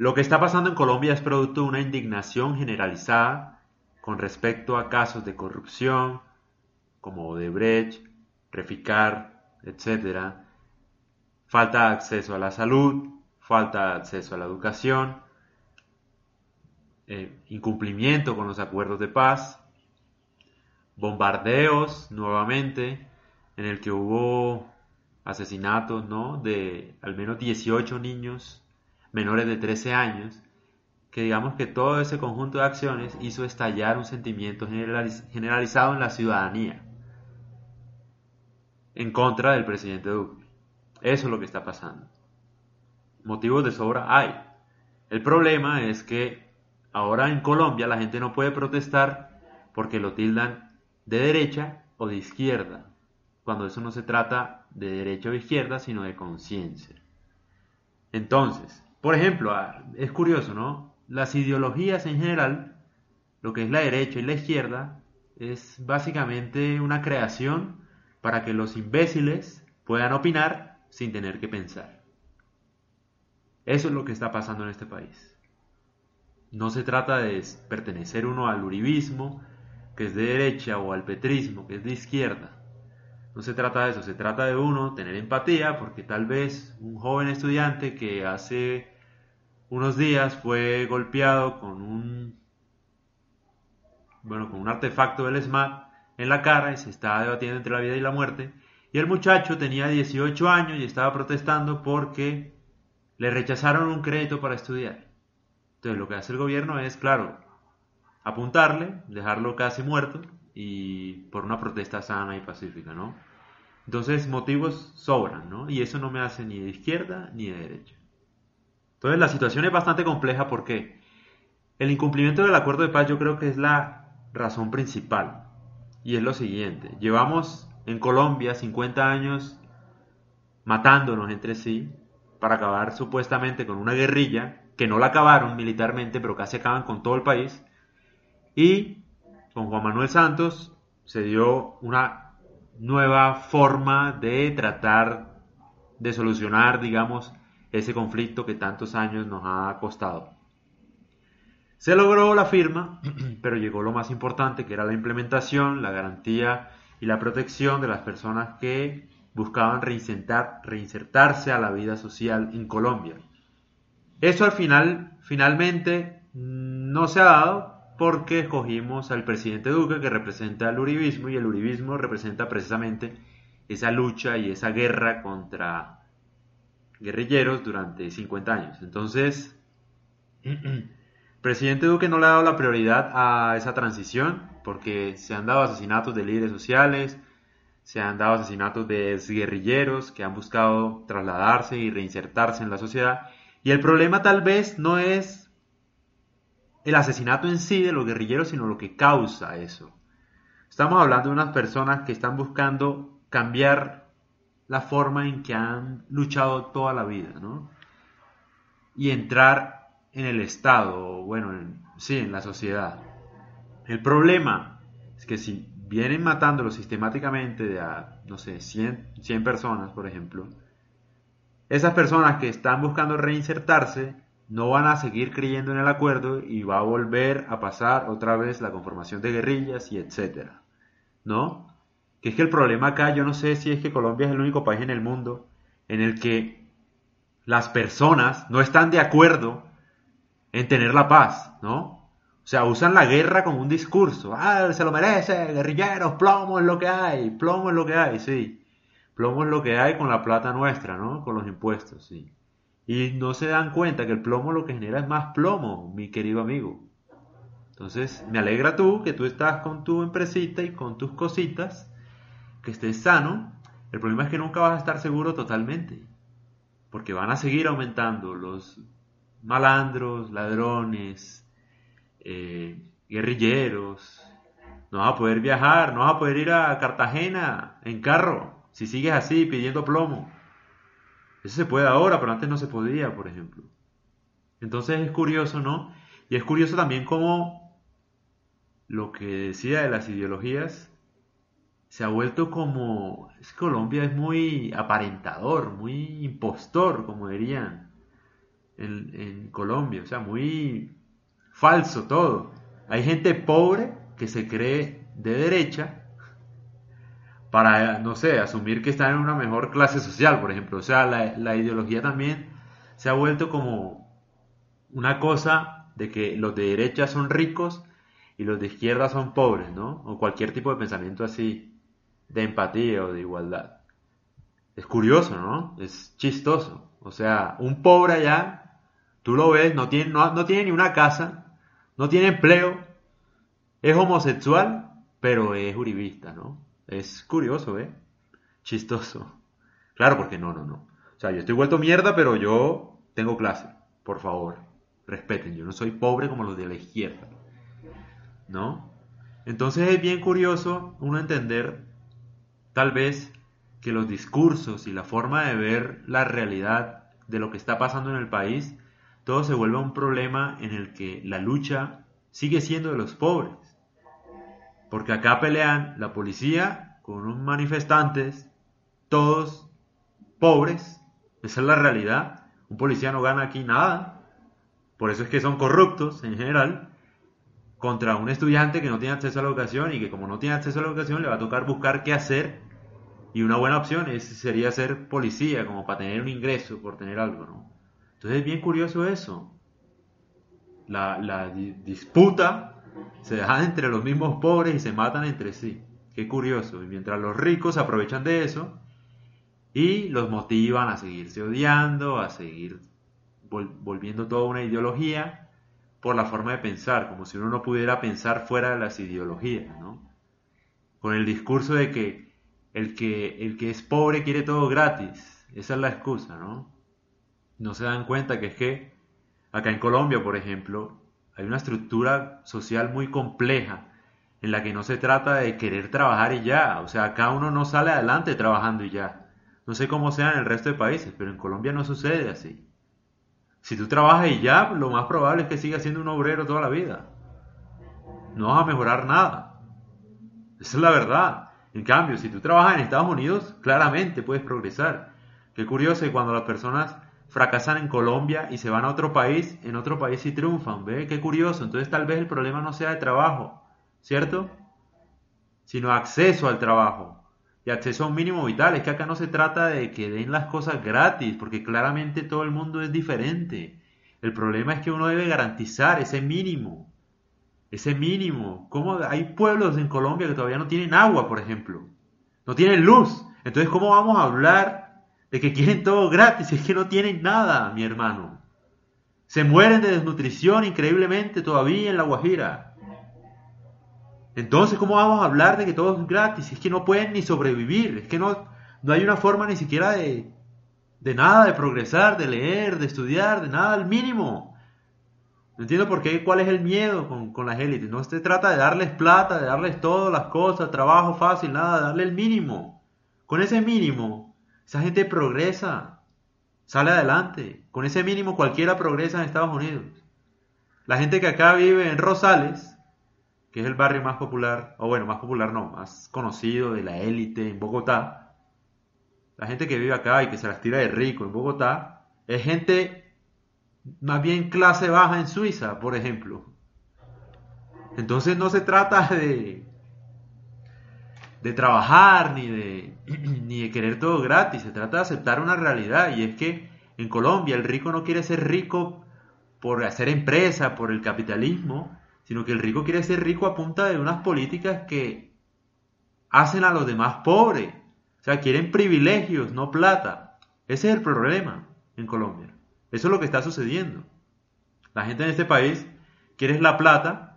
Lo que está pasando en Colombia es producto de una indignación generalizada con respecto a casos de corrupción como Odebrecht, Reficar, etc. Falta de acceso a la salud, falta de acceso a la educación, eh, incumplimiento con los acuerdos de paz, bombardeos nuevamente, en el que hubo asesinatos ¿no? de al menos 18 niños menores de 13 años, que digamos que todo ese conjunto de acciones hizo estallar un sentimiento generalizado en la ciudadanía en contra del presidente Duque. Eso es lo que está pasando. Motivos de sobra hay. El problema es que ahora en Colombia la gente no puede protestar porque lo tildan de derecha o de izquierda, cuando eso no se trata de derecha o izquierda, sino de conciencia. Entonces, por ejemplo, ah, es curioso, ¿no? Las ideologías en general, lo que es la derecha y la izquierda, es básicamente una creación para que los imbéciles puedan opinar sin tener que pensar. Eso es lo que está pasando en este país. No se trata de pertenecer uno al uribismo, que es de derecha, o al petrismo, que es de izquierda. No se trata de eso, se trata de uno tener empatía, porque tal vez un joven estudiante que hace unos días fue golpeado con un bueno, con un artefacto del SMAT en la cara y se estaba debatiendo entre la vida y la muerte. Y el muchacho tenía 18 años y estaba protestando porque le rechazaron un crédito para estudiar. Entonces lo que hace el gobierno es, claro, apuntarle, dejarlo casi muerto y por una protesta sana y pacífica, ¿no? Entonces motivos sobran, ¿no? Y eso no me hace ni de izquierda ni de derecha. Entonces la situación es bastante compleja porque el incumplimiento del acuerdo de paz yo creo que es la razón principal. Y es lo siguiente, llevamos en Colombia 50 años matándonos entre sí para acabar supuestamente con una guerrilla que no la acabaron militarmente, pero casi acaban con todo el país. Y con Juan Manuel Santos se dio una nueva forma de tratar de solucionar, digamos, ese conflicto que tantos años nos ha costado. Se logró la firma, pero llegó lo más importante, que era la implementación, la garantía y la protección de las personas que buscaban reinsertarse a la vida social en Colombia. Eso al final, finalmente, no se ha dado porque escogimos al presidente Duque que representa el uribismo y el uribismo representa precisamente esa lucha y esa guerra contra guerrilleros durante 50 años. Entonces, presidente Duque no le ha dado la prioridad a esa transición porque se han dado asesinatos de líderes sociales, se han dado asesinatos de guerrilleros que han buscado trasladarse y reinsertarse en la sociedad. Y el problema tal vez no es el asesinato en sí de los guerrilleros, sino lo que causa eso. Estamos hablando de unas personas que están buscando cambiar la forma en que han luchado toda la vida, ¿no? Y entrar en el Estado, bueno, sí, en la sociedad. El problema es que si vienen matándolo sistemáticamente de a, no sé, 100, 100 personas, por ejemplo, esas personas que están buscando reinsertarse no van a seguir creyendo en el acuerdo y va a volver a pasar otra vez la conformación de guerrillas y etcétera. ¿No? Que es que el problema acá, yo no sé si es que Colombia es el único país en el mundo en el que las personas no están de acuerdo en tener la paz, ¿no? O sea, usan la guerra como un discurso. Ah, se lo merece, guerrilleros, plomo es lo que hay, plomo es lo que hay, sí. Plomo es lo que hay con la plata nuestra, ¿no? Con los impuestos, sí. Y no se dan cuenta que el plomo lo que genera es más plomo, mi querido amigo. Entonces, me alegra tú que tú estás con tu empresita y con tus cositas, que estés sano. El problema es que nunca vas a estar seguro totalmente, porque van a seguir aumentando los malandros, ladrones, eh, guerrilleros. No vas a poder viajar, no vas a poder ir a Cartagena en carro si sigues así pidiendo plomo. Eso se puede ahora, pero antes no se podía, por ejemplo. Entonces es curioso, ¿no? Y es curioso también cómo lo que decía de las ideologías se ha vuelto como... Es Colombia es muy aparentador, muy impostor, como dirían en, en Colombia, o sea, muy falso todo. Hay gente pobre que se cree de derecha para, no sé, asumir que están en una mejor clase social, por ejemplo. O sea, la, la ideología también se ha vuelto como una cosa de que los de derecha son ricos y los de izquierda son pobres, ¿no? O cualquier tipo de pensamiento así, de empatía o de igualdad. Es curioso, ¿no? Es chistoso. O sea, un pobre allá, tú lo ves, no tiene, no, no tiene ni una casa, no tiene empleo, es homosexual, pero es uribista, ¿no? Es curioso, ¿eh? Chistoso. Claro, porque no, no, no. O sea, yo estoy vuelto mierda, pero yo tengo clase. Por favor, respeten. Yo no soy pobre como los de la izquierda. ¿No? Entonces es bien curioso uno entender, tal vez, que los discursos y la forma de ver la realidad de lo que está pasando en el país, todo se vuelve un problema en el que la lucha sigue siendo de los pobres. Porque acá pelean la policía con unos manifestantes, todos pobres. Esa es la realidad. Un policía no gana aquí nada. Por eso es que son corruptos en general. Contra un estudiante que no tiene acceso a la educación y que como no tiene acceso a la educación le va a tocar buscar qué hacer. Y una buena opción es, sería ser policía, como para tener un ingreso, por tener algo, ¿no? Entonces es bien curioso eso. La, la disputa se dejan entre los mismos pobres y se matan entre sí. Qué curioso. Y mientras los ricos aprovechan de eso y los motivan a seguirse odiando, a seguir volviendo toda una ideología por la forma de pensar, como si uno no pudiera pensar fuera de las ideologías, ¿no? Con el discurso de que el que, el que es pobre quiere todo gratis. Esa es la excusa, ¿no? No se dan cuenta que es que acá en Colombia, por ejemplo, hay una estructura social muy compleja en la que no se trata de querer trabajar y ya. O sea, acá uno no sale adelante trabajando y ya. No sé cómo sea en el resto de países, pero en Colombia no sucede así. Si tú trabajas y ya, lo más probable es que sigas siendo un obrero toda la vida. No vas a mejorar nada. Esa es la verdad. En cambio, si tú trabajas en Estados Unidos, claramente puedes progresar. Qué curioso que cuando las personas fracasan en Colombia y se van a otro país, en otro país sí triunfan, ¿ve? Qué curioso. Entonces tal vez el problema no sea de trabajo, ¿cierto? Sino acceso al trabajo y acceso a un mínimo vital. Es que acá no se trata de que den las cosas gratis, porque claramente todo el mundo es diferente. El problema es que uno debe garantizar ese mínimo. Ese mínimo. ¿Cómo? Hay pueblos en Colombia que todavía no tienen agua, por ejemplo. No tienen luz. Entonces, ¿cómo vamos a hablar de que quieren todo gratis, es que no tienen nada, mi hermano. Se mueren de desnutrición increíblemente todavía en La Guajira. Entonces, ¿cómo vamos a hablar de que todo es gratis? Es que no pueden ni sobrevivir, es que no, no hay una forma ni siquiera de, de nada, de progresar, de leer, de estudiar, de nada, al mínimo. No entiendo por qué, cuál es el miedo con, con las élites. No se trata de darles plata, de darles todas las cosas, trabajo fácil, nada, darle el mínimo. Con ese mínimo esa gente progresa, sale adelante. Con ese mínimo cualquiera progresa en Estados Unidos. La gente que acá vive en Rosales, que es el barrio más popular, o bueno, más popular no, más conocido de la élite en Bogotá, la gente que vive acá y que se las tira de rico en Bogotá, es gente más bien clase baja en Suiza, por ejemplo. Entonces no se trata de de trabajar ni de, ni de querer todo gratis, se trata de aceptar una realidad y es que en Colombia el rico no quiere ser rico por hacer empresa, por el capitalismo, sino que el rico quiere ser rico a punta de unas políticas que hacen a los demás pobres. O sea, quieren privilegios, no plata. Ese es el problema en Colombia. Eso es lo que está sucediendo. La gente en este país quiere la plata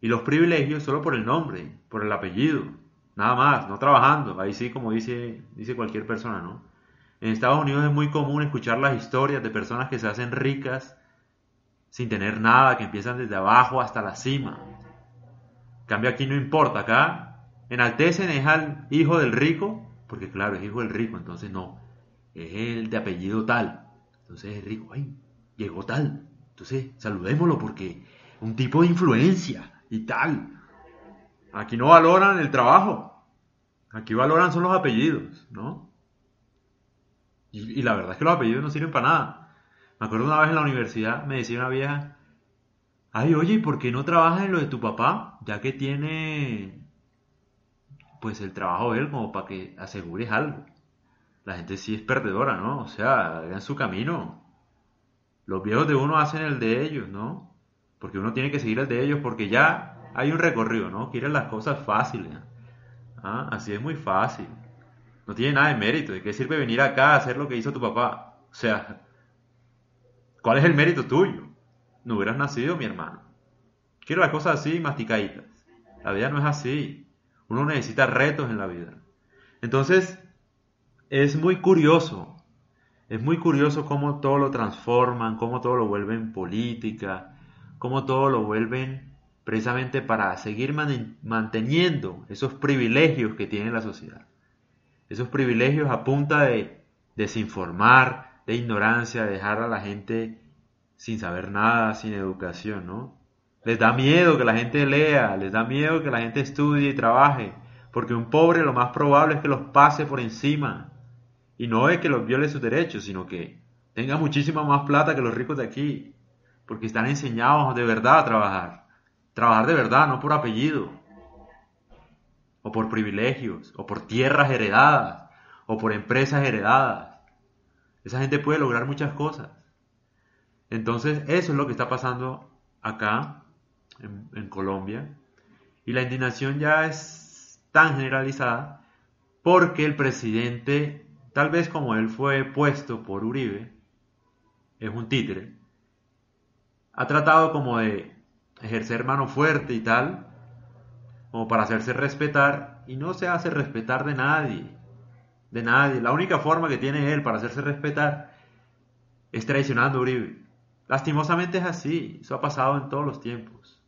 y los privilegios solo por el nombre, por el apellido, Nada más, no trabajando. Ahí sí, como dice, dice cualquier persona, ¿no? En Estados Unidos es muy común escuchar las historias de personas que se hacen ricas sin tener nada, que empiezan desde abajo hasta la cima. Cambio aquí no importa, acá enaltecen es al hijo del rico, porque claro, es hijo del rico, entonces no, es el de apellido tal. Entonces es rico, ay, llegó tal. Entonces saludémoslo porque un tipo de influencia y tal. Aquí no valoran el trabajo. Aquí valoran son los apellidos, ¿no? Y, la verdad es que los apellidos no sirven para nada. Me acuerdo una vez en la universidad, me decía una vieja, ay, oye, ¿y por qué no trabajas en lo de tu papá? Ya que tiene, pues, el trabajo de él como para que asegures algo. La gente sí es perdedora, ¿no? O sea, en su camino. Los viejos de uno hacen el de ellos, ¿no? Porque uno tiene que seguir el de ellos porque ya hay un recorrido, ¿no? Quieren las cosas fáciles. ¿Ah? Así es muy fácil. No tiene nada de mérito. ¿De qué sirve venir acá a hacer lo que hizo tu papá? O sea, ¿cuál es el mérito tuyo? No hubieras nacido, mi hermano. Quiero las cosas así, masticaditas. La vida no es así. Uno necesita retos en la vida. Entonces, es muy curioso. Es muy curioso cómo todo lo transforman, cómo todo lo vuelven política, cómo todo lo vuelven precisamente para seguir manteniendo esos privilegios que tiene la sociedad. Esos privilegios a punta de desinformar, de ignorancia, de dejar a la gente sin saber nada, sin educación, ¿no? Les da miedo que la gente lea, les da miedo que la gente estudie y trabaje, porque un pobre lo más probable es que los pase por encima. Y no es que los viole sus derechos, sino que tenga muchísima más plata que los ricos de aquí, porque están enseñados de verdad a trabajar. Trabajar de verdad, no por apellido, o por privilegios, o por tierras heredadas, o por empresas heredadas. Esa gente puede lograr muchas cosas. Entonces, eso es lo que está pasando acá, en, Colombia. Y la indignación ya es tan generalizada porque el presidente, tal vez como él fue puesto por Uribe, es un títere, ha tratado como de ejercer mano fuerte y tal, como para hacerse respetar, y no se hace respetar de nadie, de nadie. La única forma que tiene él para hacerse respetar es traicionando a Uribe. Lastimosamente es así, eso ha pasado en todos los tiempos.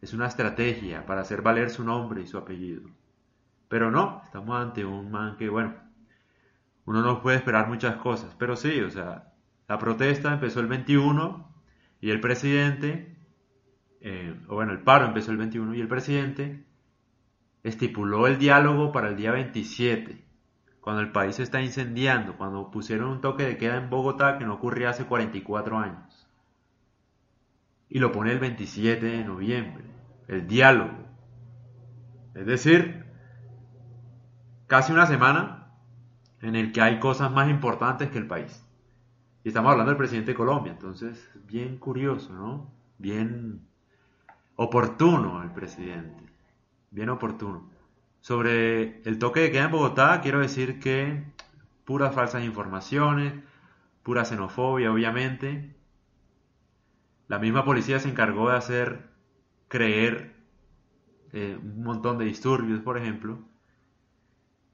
Es una estrategia para hacer valer su nombre y su apellido. Pero no, estamos ante un man que, bueno, uno no puede esperar muchas cosas, pero sí, o sea, la protesta empezó el 21 y el presidente, eh, o bueno, el paro empezó el 21 y el presidente estipuló el diálogo para el día 27, cuando el país se está incendiando, cuando pusieron un toque de queda en Bogotá que no ocurría hace 44 años. Y lo pone el 27 de noviembre, el diálogo. Es decir, casi una semana en el que hay cosas más importantes que el país. Y estamos hablando del presidente de Colombia, entonces, bien curioso, ¿no? Bien oportuno el presidente, bien oportuno. Sobre el toque de queda en Bogotá, quiero decir que puras falsas informaciones, pura xenofobia, obviamente. La misma policía se encargó de hacer creer eh, un montón de disturbios, por ejemplo.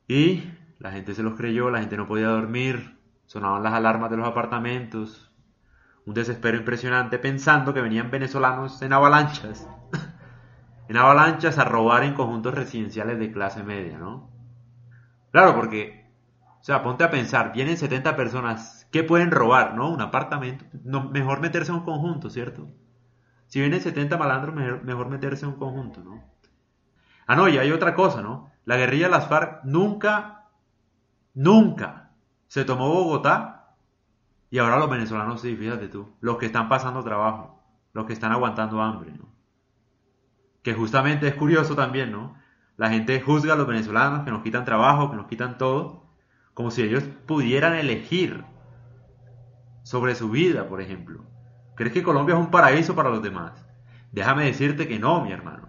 Y la gente se los creyó, la gente no podía dormir, Sonaban las alarmas de los apartamentos. Un desespero impresionante pensando que venían venezolanos en avalanchas. en avalanchas a robar en conjuntos residenciales de clase media, ¿no? Claro, porque, o sea, ponte a pensar, vienen 70 personas, ¿qué pueden robar, no? Un apartamento. No, mejor meterse en un conjunto, ¿cierto? Si vienen 70 malandros, mejor, mejor meterse en un conjunto, ¿no? Ah, no, y hay otra cosa, ¿no? La guerrilla de las FARC nunca, nunca se tomó Bogotá y ahora los venezolanos sí, fíjate tú, los que están pasando trabajo, los que están aguantando hambre, ¿no? Que justamente es curioso también, ¿no? La gente juzga a los venezolanos que nos quitan trabajo, que nos quitan todo, como si ellos pudieran elegir sobre su vida, por ejemplo. ¿Crees que Colombia es un paraíso para los demás? Déjame decirte que no, mi hermano.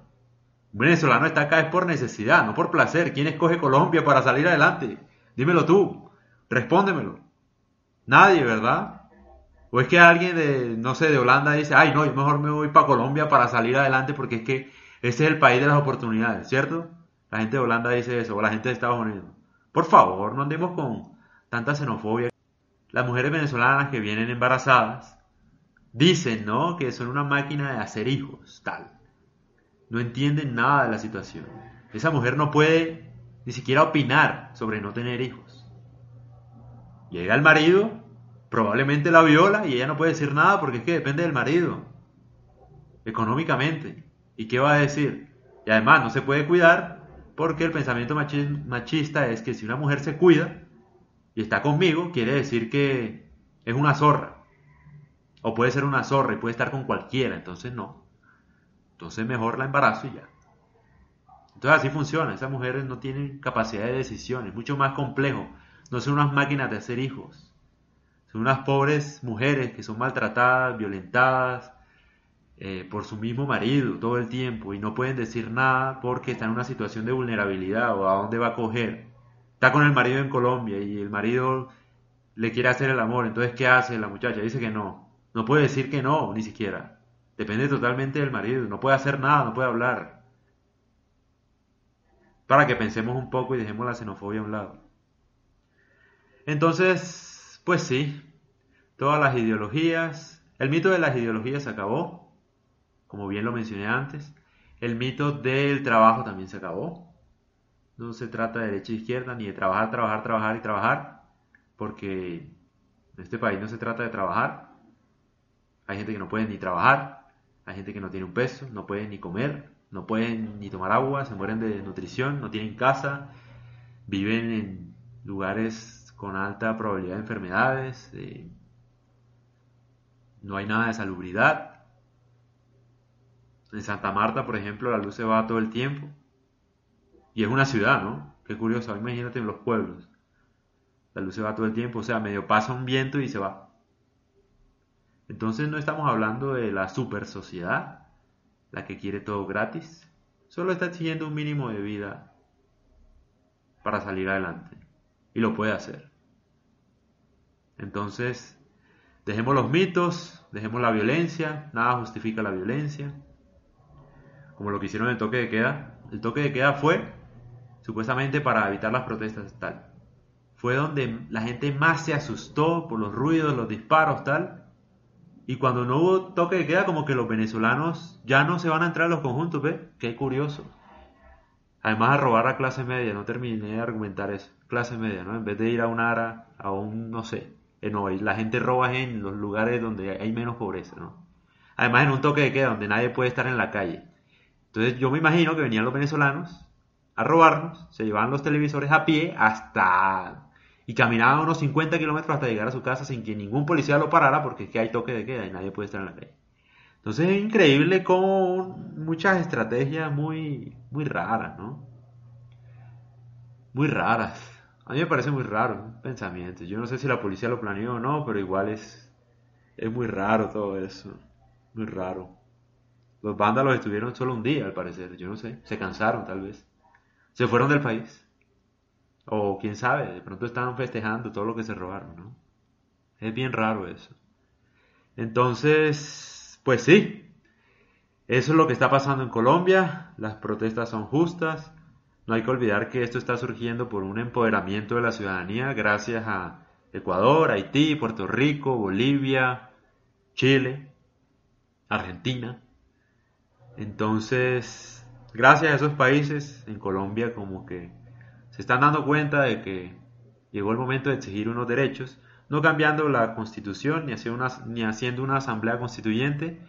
Un venezolano está acá es por necesidad, no por placer. ¿Quién escoge Colombia para salir adelante? Dímelo tú. Respóndemelo. Nadie, ¿verdad? O es que alguien de, no sé, de Holanda dice, ay, no, yo mejor me voy para Colombia para salir adelante porque es que ese es el país de las oportunidades, ¿cierto? La gente de Holanda dice eso, o la gente de Estados Unidos. Por favor, no andemos con tanta xenofobia. Las mujeres venezolanas que vienen embarazadas dicen, ¿no? Que son una máquina de hacer hijos, tal. No entienden nada de la situación. Esa mujer no puede ni siquiera opinar sobre no tener hijos. Llega el marido, probablemente la viola y ella no puede decir nada porque es que depende del marido, económicamente. ¿Y qué va a decir? Y además no se puede cuidar porque el pensamiento machista es que si una mujer se cuida y está conmigo, quiere decir que es una zorra. O puede ser una zorra y puede estar con cualquiera, entonces no. Entonces mejor la embarazo y ya. Entonces así funciona, esas mujeres no tienen capacidad de decisión, es mucho más complejo. No son unas máquinas de hacer hijos. Son unas pobres mujeres que son maltratadas, violentadas eh, por su mismo marido todo el tiempo y no pueden decir nada porque están en una situación de vulnerabilidad o a dónde va a coger. Está con el marido en Colombia y el marido le quiere hacer el amor, entonces ¿qué hace la muchacha? Dice que no. No puede decir que no, ni siquiera. Depende totalmente del marido, no puede hacer nada, no puede hablar. Para que pensemos un poco y dejemos la xenofobia a un lado. Entonces, pues sí, todas las ideologías, el mito de las ideologías se acabó, como bien lo mencioné antes, el mito del trabajo también se acabó. No se trata de derecha e izquierda, ni de trabajar, trabajar, trabajar y trabajar, porque en este país no se trata de trabajar. Hay gente que no puede ni trabajar, hay gente que no tiene un peso, no puede ni comer, no pueden ni tomar agua, se mueren de nutrición, no tienen casa, viven en lugares con alta probabilidad de enfermedades, no hay nada de salubridad. En Santa Marta, por ejemplo, la luz se va todo el tiempo. Y es una ciudad, ¿no? Qué curioso, imagínate en los pueblos. La luz se va todo el tiempo, o sea, medio pasa un viento y se va. Entonces no estamos hablando de la super sociedad, la que quiere todo gratis. Solo está exigiendo un mínimo de vida para salir adelante. Y lo puede hacer. Entonces, dejemos los mitos, dejemos la violencia, nada justifica la violencia. Como lo que hicieron en el toque de queda. El toque de queda fue supuestamente para evitar las protestas tal. Fue donde la gente más se asustó por los ruidos, los disparos tal. Y cuando no hubo toque de queda, como que los venezolanos ya no se van a entrar a los conjuntos, ¿ve? Qué curioso. Además, a robar a clase media, no terminé de argumentar eso. Clase media, ¿no? En vez de ir a un ARA, a un, no sé, eh, no, la gente roba en los lugares donde hay menos pobreza, ¿no? Además en un toque de queda donde nadie puede estar en la calle. Entonces yo me imagino que venían los venezolanos a robarnos, se llevaban los televisores a pie hasta... y caminaban unos 50 kilómetros hasta llegar a su casa sin que ningún policía lo parara porque es que hay toque de queda y nadie puede estar en la calle. Entonces es increíble como muchas estrategias muy, muy raras, ¿no? Muy raras. A mí me parece muy raro un pensamiento. Yo no sé si la policía lo planeó o no, pero igual es, es muy raro todo eso. Muy raro. Los vándalos estuvieron solo un día, al parecer. Yo no sé. Se cansaron, tal vez. Se fueron del país. O quién sabe, de pronto estaban festejando todo lo que se robaron, ¿no? Es bien raro eso. Entonces, pues sí. Eso es lo que está pasando en Colombia. Las protestas son justas. No hay que olvidar que esto está surgiendo por un empoderamiento de la ciudadanía gracias a Ecuador, Haití, Puerto Rico, Bolivia, Chile, Argentina. Entonces, gracias a esos países, en Colombia como que se están dando cuenta de que llegó el momento de exigir unos derechos, no cambiando la constitución ni haciendo una, ni haciendo una asamblea constituyente,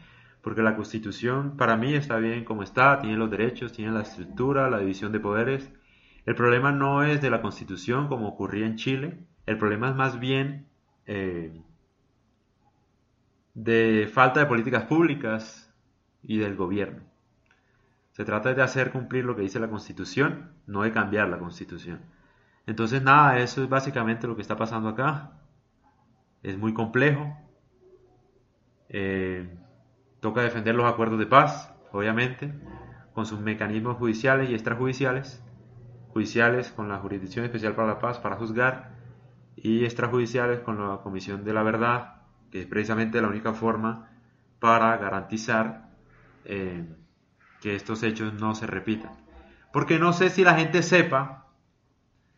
porque la constitución para mí está bien como está, tiene los derechos, tiene la estructura, la división de poderes. El problema no es de la constitución como ocurría en Chile, el problema es más bien eh, de falta de políticas públicas y del gobierno. Se trata de hacer cumplir lo que dice la constitución, no de cambiar la constitución. Entonces nada, eso es básicamente lo que está pasando acá. Es muy complejo. Eh, Toca defender los acuerdos de paz, obviamente, con sus mecanismos judiciales y extrajudiciales, judiciales con la Jurisdicción Especial para la Paz para juzgar y extrajudiciales con la Comisión de la Verdad, que es precisamente la única forma para garantizar eh, que estos hechos no se repitan. Porque no sé si la gente sepa,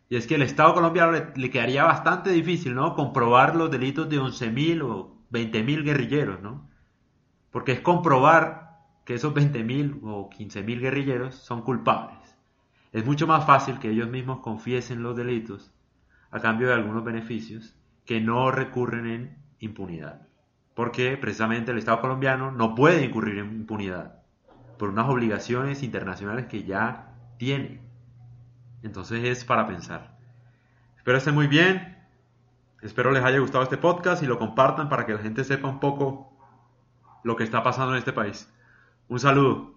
y es que el Estado colombiano le, quedaría bastante difícil, ¿no? Comprobar los delitos de 11.000 o 20.000 guerrilleros, ¿no? Porque es comprobar que esos 20.000 o 15.000 guerrilleros son culpables. Es mucho más fácil que ellos mismos confiesen los delitos a cambio de algunos beneficios que no recurren en impunidad. Porque precisamente el Estado colombiano no puede incurrir en impunidad por unas obligaciones internacionales que ya tiene. Entonces es para pensar. Espero estén muy bien. Espero les haya gustado este podcast y lo compartan para que la gente sepa un poco lo que está pasando en este país. Un saludo.